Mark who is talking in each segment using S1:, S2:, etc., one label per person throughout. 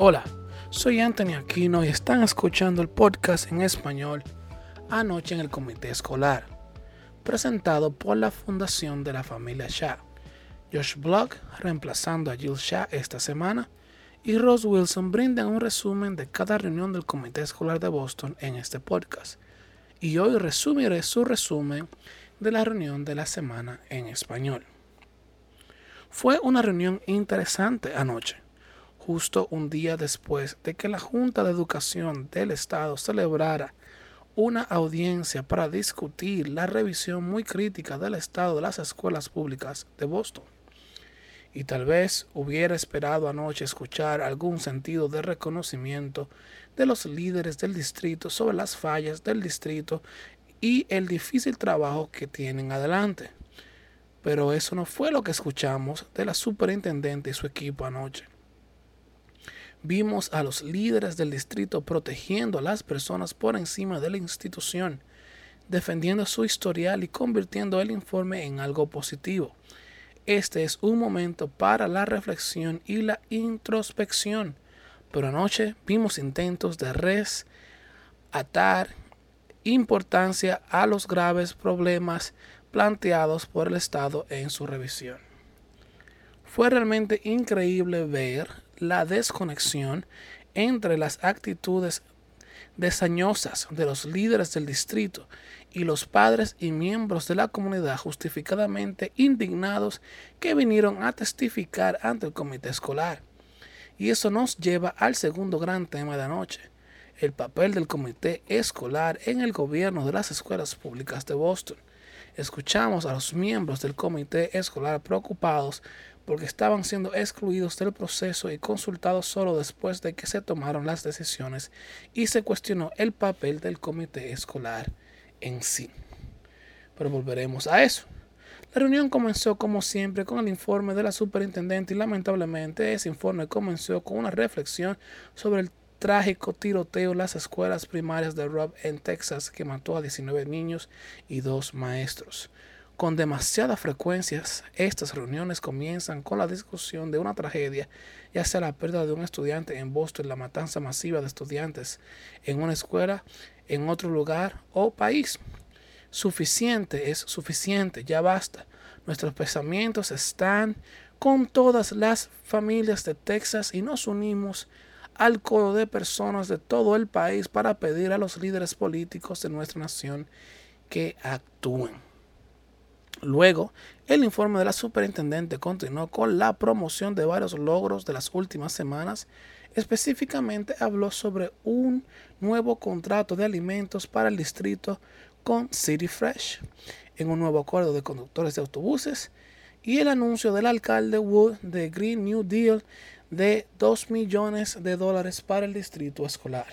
S1: Hola, soy Anthony Aquino y están escuchando el podcast en español Anoche en el Comité Escolar, presentado por la Fundación de la Familia Shah. Josh Block reemplazando a Jill Shah esta semana y Ross Wilson brindan un resumen de cada reunión del Comité Escolar de Boston en este podcast. Y hoy resumiré su resumen de la reunión de la semana en español. Fue una reunión interesante anoche, justo un día después de que la Junta de Educación del Estado celebrara una audiencia para discutir la revisión muy crítica del estado de las escuelas públicas de Boston. Y tal vez hubiera esperado anoche escuchar algún sentido de reconocimiento de los líderes del distrito sobre las fallas del distrito y el difícil trabajo que tienen adelante. Pero eso no fue lo que escuchamos de la superintendente y su equipo anoche. Vimos a los líderes del distrito protegiendo a las personas por encima de la institución, defendiendo su historial y convirtiendo el informe en algo positivo. Este es un momento para la reflexión y la introspección, pero anoche vimos intentos de res atar importancia a los graves problemas planteados por el Estado en su revisión. Fue realmente increíble ver la desconexión entre las actitudes desañosas de los líderes del distrito y los padres y miembros de la comunidad justificadamente indignados que vinieron a testificar ante el comité escolar. Y eso nos lleva al segundo gran tema de anoche, el papel del comité escolar en el gobierno de las escuelas públicas de Boston. Escuchamos a los miembros del comité escolar preocupados porque estaban siendo excluidos del proceso y consultados solo después de que se tomaron las decisiones y se cuestionó el papel del comité escolar en sí. Pero volveremos a eso. La reunión comenzó como siempre con el informe de la superintendente y lamentablemente ese informe comenzó con una reflexión sobre el trágico tiroteo en las escuelas primarias de Rob en Texas que mató a 19 niños y dos maestros. Con demasiada frecuencia, estas reuniones comienzan con la discusión de una tragedia, ya sea la pérdida de un estudiante en Boston, la matanza masiva de estudiantes en una escuela, en otro lugar o país. Suficiente es suficiente, ya basta. Nuestros pensamientos están con todas las familias de Texas y nos unimos al coro de personas de todo el país para pedir a los líderes políticos de nuestra nación que actúen. Luego, el informe de la superintendente continuó con la promoción de varios logros de las últimas semanas. Específicamente habló sobre un nuevo contrato de alimentos para el distrito con City Fresh, en un nuevo acuerdo de conductores de autobuses y el anuncio del alcalde Wood de Green New Deal de 2 millones de dólares para el distrito escolar.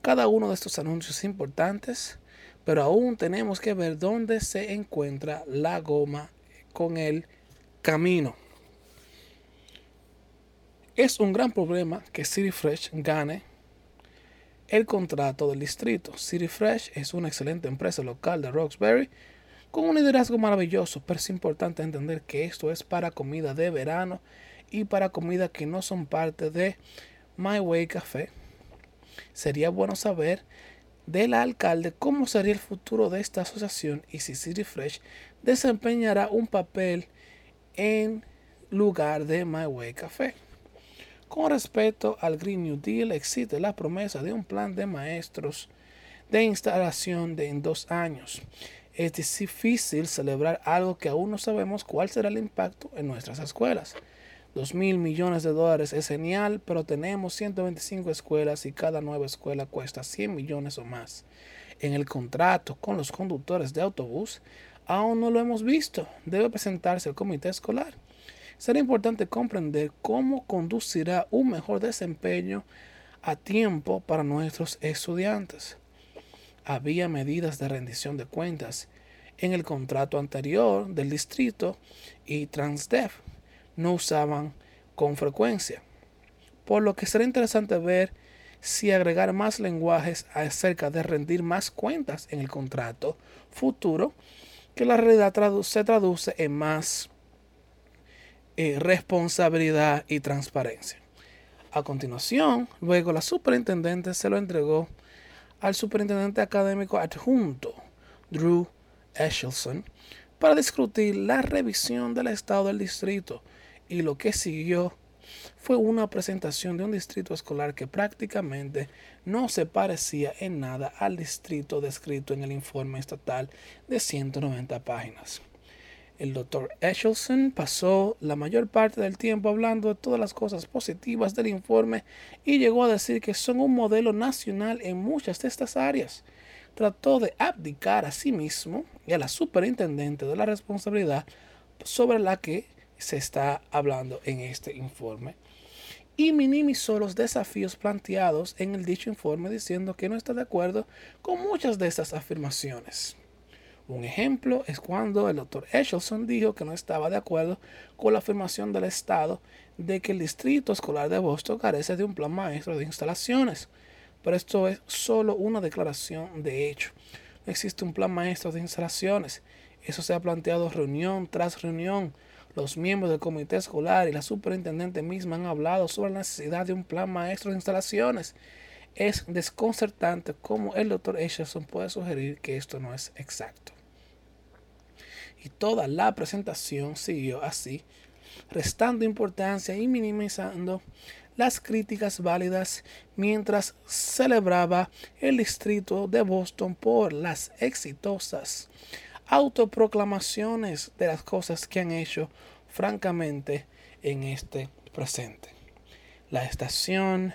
S1: Cada uno de estos anuncios importantes pero aún tenemos que ver dónde se encuentra la goma con el camino. Es un gran problema que City Fresh gane el contrato del distrito. City Fresh es una excelente empresa local de Roxbury con un liderazgo maravilloso, pero es importante entender que esto es para comida de verano y para comida que no son parte de My Way Café. Sería bueno saber del alcalde cómo sería el futuro de esta asociación y si City Fresh desempeñará un papel en lugar de My Way Café. Con respecto al Green New Deal, existe la promesa de un plan de maestros de instalación de en dos años. Es difícil celebrar algo que aún no sabemos cuál será el impacto en nuestras escuelas. 2 mil millones de dólares es genial, pero tenemos 125 escuelas y cada nueva escuela cuesta 100 millones o más. En el contrato con los conductores de autobús, aún no lo hemos visto. Debe presentarse el comité escolar. Será importante comprender cómo conducirá un mejor desempeño a tiempo para nuestros estudiantes. Había medidas de rendición de cuentas en el contrato anterior del distrito y Transdev no usaban con frecuencia. Por lo que será interesante ver si agregar más lenguajes acerca de rendir más cuentas en el contrato futuro, que la realidad se traduce en más eh, responsabilidad y transparencia. A continuación, luego la superintendente se lo entregó al superintendente académico adjunto, Drew Eshelson, para discutir la revisión del estado del distrito y lo que siguió fue una presentación de un distrito escolar que prácticamente no se parecía en nada al distrito descrito en el informe estatal de 190 páginas. El doctor Eshelson pasó la mayor parte del tiempo hablando de todas las cosas positivas del informe y llegó a decir que son un modelo nacional en muchas de estas áreas. Trató de abdicar a sí mismo y a la superintendente de la responsabilidad sobre la que se está hablando en este informe y minimizó los desafíos planteados en el dicho informe diciendo que no está de acuerdo con muchas de estas afirmaciones. Un ejemplo es cuando el doctor Eshelson dijo que no estaba de acuerdo con la afirmación del Estado de que el Distrito Escolar de Boston carece de un plan maestro de instalaciones. Pero esto es solo una declaración de hecho. No existe un plan maestro de instalaciones. Eso se ha planteado reunión tras reunión. Los miembros del comité escolar y la superintendente misma han hablado sobre la necesidad de un plan maestro de instalaciones. Es desconcertante cómo el doctor Eshelson puede sugerir que esto no es exacto. Y toda la presentación siguió así, restando importancia y minimizando las críticas válidas mientras celebraba el distrito de Boston por las exitosas autoproclamaciones de las cosas que han hecho francamente en este presente. La estación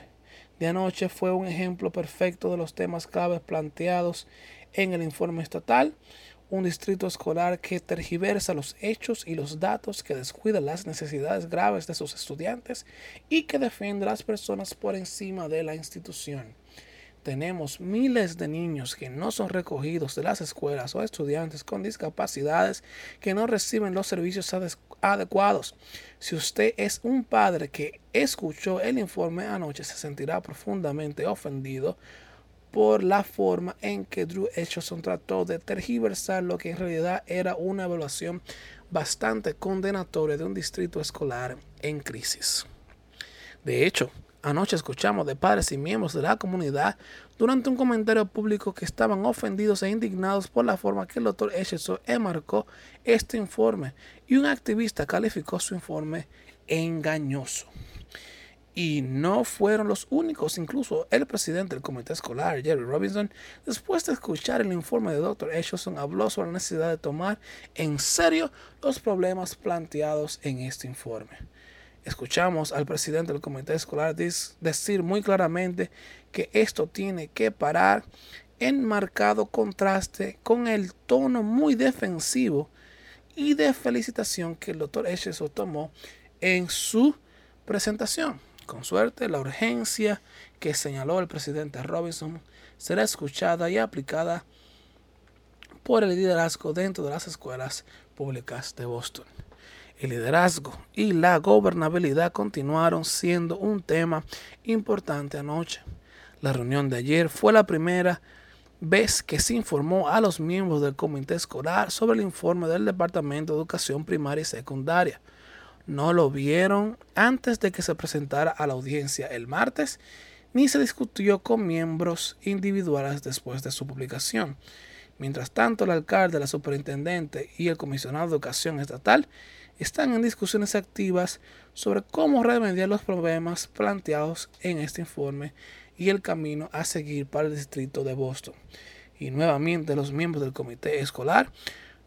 S1: de anoche fue un ejemplo perfecto de los temas claves planteados en el informe estatal. Un distrito escolar que tergiversa los hechos y los datos, que descuida las necesidades graves de sus estudiantes y que defiende a las personas por encima de la institución. Tenemos miles de niños que no son recogidos de las escuelas o estudiantes con discapacidades que no reciben los servicios adecuados. Si usted es un padre que escuchó el informe anoche, se sentirá profundamente ofendido por la forma en que Drew Etchison trató de tergiversar lo que en realidad era una evaluación bastante condenatoria de un distrito escolar en crisis. De hecho, anoche escuchamos de padres y miembros de la comunidad durante un comentario público que estaban ofendidos e indignados por la forma que el doctor Etchison enmarcó este informe y un activista calificó su informe engañoso. Y no fueron los únicos, incluso el presidente del comité escolar, Jerry Robinson, después de escuchar el informe de Dr. Eshelson, habló sobre la necesidad de tomar en serio los problemas planteados en este informe. Escuchamos al presidente del comité escolar decir muy claramente que esto tiene que parar en marcado contraste con el tono muy defensivo y de felicitación que el doctor Eshelson tomó en su presentación. Con suerte, la urgencia que señaló el presidente Robinson será escuchada y aplicada por el liderazgo dentro de las escuelas públicas de Boston. El liderazgo y la gobernabilidad continuaron siendo un tema importante anoche. La reunión de ayer fue la primera vez que se informó a los miembros del comité escolar sobre el informe del Departamento de Educación Primaria y Secundaria no lo vieron antes de que se presentara a la audiencia el martes, ni se discutió con miembros individuales después de su publicación. Mientras tanto, el alcalde, la superintendente y el comisionado de educación estatal están en discusiones activas sobre cómo remediar los problemas planteados en este informe y el camino a seguir para el distrito de Boston. Y nuevamente los miembros del comité escolar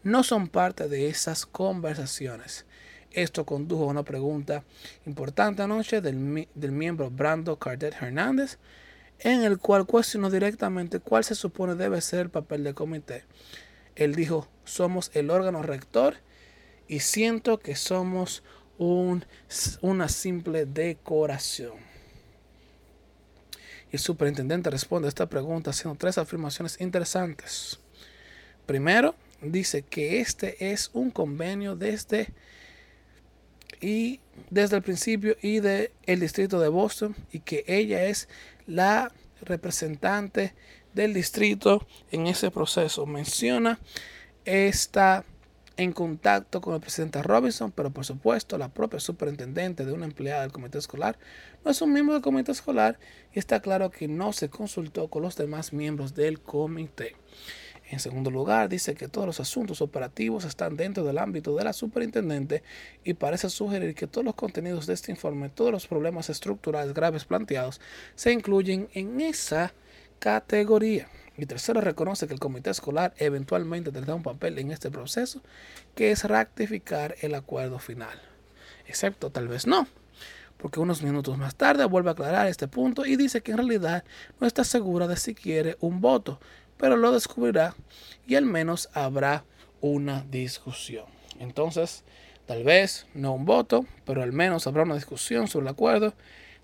S1: no son parte de esas conversaciones. Esto condujo a una pregunta importante anoche del, del miembro Brando Cardet Hernández, en el cual cuestionó directamente cuál se supone debe ser el papel del comité. Él dijo, somos el órgano rector y siento que somos un, una simple decoración. Y el superintendente responde a esta pregunta haciendo tres afirmaciones interesantes. Primero, dice que este es un convenio desde y desde el principio y del el distrito de Boston y que ella es la representante del distrito en ese proceso. Menciona esta en contacto con el presidente Robinson, pero por supuesto la propia superintendente de una empleada del comité escolar no es un miembro del comité escolar y está claro que no se consultó con los demás miembros del comité. En segundo lugar, dice que todos los asuntos operativos están dentro del ámbito de la superintendente y parece sugerir que todos los contenidos de este informe, todos los problemas estructurales graves planteados, se incluyen en esa categoría. Y tercero, reconoce que el comité escolar eventualmente tendrá un papel en este proceso, que es rectificar el acuerdo final. Excepto tal vez no, porque unos minutos más tarde vuelve a aclarar este punto y dice que en realidad no está segura de si quiere un voto, pero lo descubrirá y al menos habrá una discusión. Entonces, tal vez no un voto, pero al menos habrá una discusión sobre el acuerdo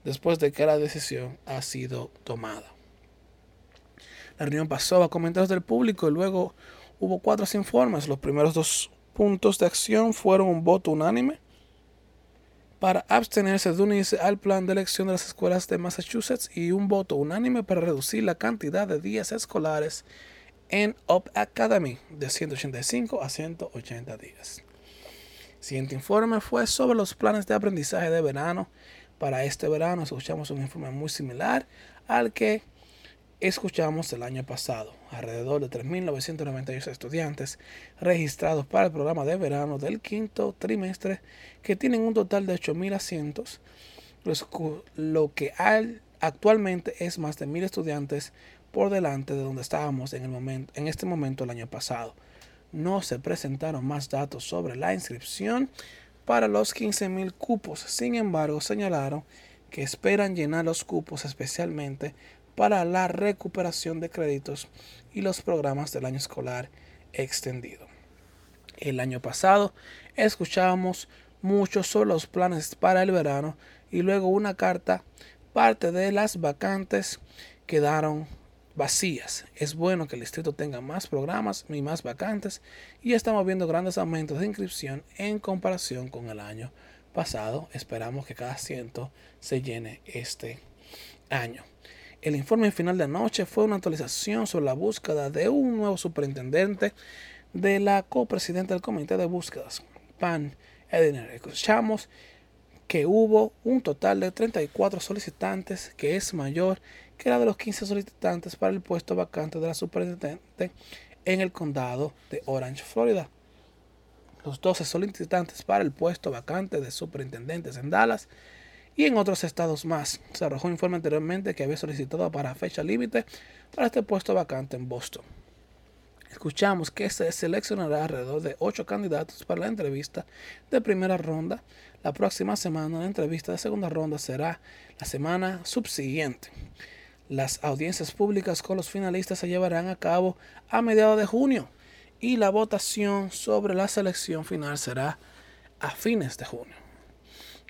S1: después de que la decisión ha sido tomada. La reunión pasó a comentarios del público y luego hubo cuatro informes. Los primeros dos puntos de acción fueron un voto unánime para abstenerse de unirse al plan de elección de las escuelas de Massachusetts y un voto unánime para reducir la cantidad de días escolares en Up Academy de 185 a 180 días. El siguiente informe fue sobre los planes de aprendizaje de verano. Para este verano escuchamos un informe muy similar al que escuchamos el año pasado. Alrededor de 3.998 estudiantes registrados para el programa de verano del quinto trimestre que tienen un total de 8.000 asientos, lo que actualmente es más de 1.000 estudiantes por delante de donde estábamos en, el momento, en este momento el año pasado. No se presentaron más datos sobre la inscripción para los 15.000 cupos. Sin embargo, señalaron que esperan llenar los cupos especialmente para la recuperación de créditos y los programas del año escolar extendido. El año pasado escuchábamos mucho sobre los planes para el verano y luego una carta, parte de las vacantes quedaron vacías. Es bueno que el distrito tenga más programas y más vacantes y estamos viendo grandes aumentos de inscripción en comparación con el año pasado. Esperamos que cada asiento se llene este año. El informe final de anoche fue una actualización sobre la búsqueda de un nuevo superintendente de la copresidenta del comité de búsquedas, Pan Ediner. Escuchamos que hubo un total de 34 solicitantes, que es mayor que la de los 15 solicitantes para el puesto vacante de la superintendente en el condado de Orange, Florida. Los 12 solicitantes para el puesto vacante de superintendentes en Dallas y en otros estados más. Se arrojó un informe anteriormente que había solicitado para fecha límite para este puesto vacante en Boston. Escuchamos que se seleccionará alrededor de ocho candidatos para la entrevista de primera ronda. La próxima semana la entrevista de segunda ronda será la semana subsiguiente. Las audiencias públicas con los finalistas se llevarán a cabo a mediados de junio y la votación sobre la selección final será a fines de junio.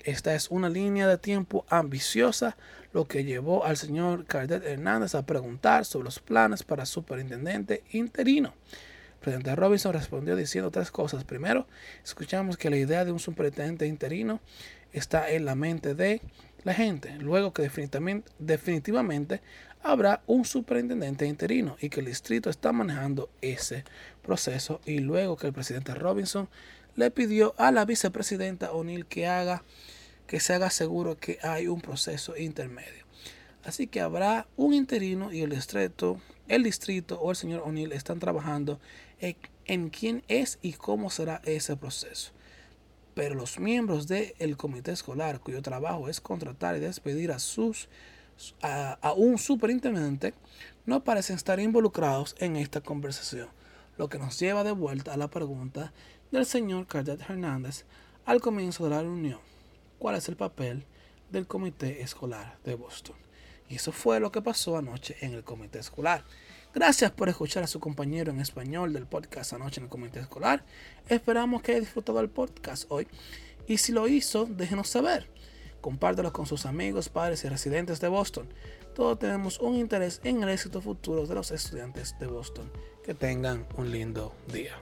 S1: Esta es una línea de tiempo ambiciosa, lo que llevó al señor Cardet Hernández a preguntar sobre los planes para superintendente interino. El presidente Robinson respondió diciendo tres cosas. Primero, escuchamos que la idea de un superintendente interino está en la mente de la gente. Luego que definitivamente, definitivamente habrá un superintendente interino y que el distrito está manejando ese proceso. Y luego que el presidente Robinson le pidió a la vicepresidenta O'Neill que haga que se haga seguro que hay un proceso intermedio. Así que habrá un interino y el distrito, el distrito o el señor O'Neill están trabajando en, quién es y cómo será ese proceso. Pero los miembros del comité escolar, cuyo trabajo es contratar y despedir a sus a, un superintendente, no parecen estar involucrados en esta conversación, lo que nos lleva de vuelta a la pregunta del señor Cardet Hernández al comienzo de la reunión cuál es el papel del comité escolar de Boston. Y eso fue lo que pasó anoche en el comité escolar. Gracias por escuchar a su compañero en español del podcast anoche en el comité escolar. Esperamos que haya disfrutado el podcast hoy. Y si lo hizo, déjenos saber. Compártelo con sus amigos, padres y residentes de Boston. Todos tenemos un interés en el éxito futuro de los estudiantes de Boston. Que tengan un lindo día.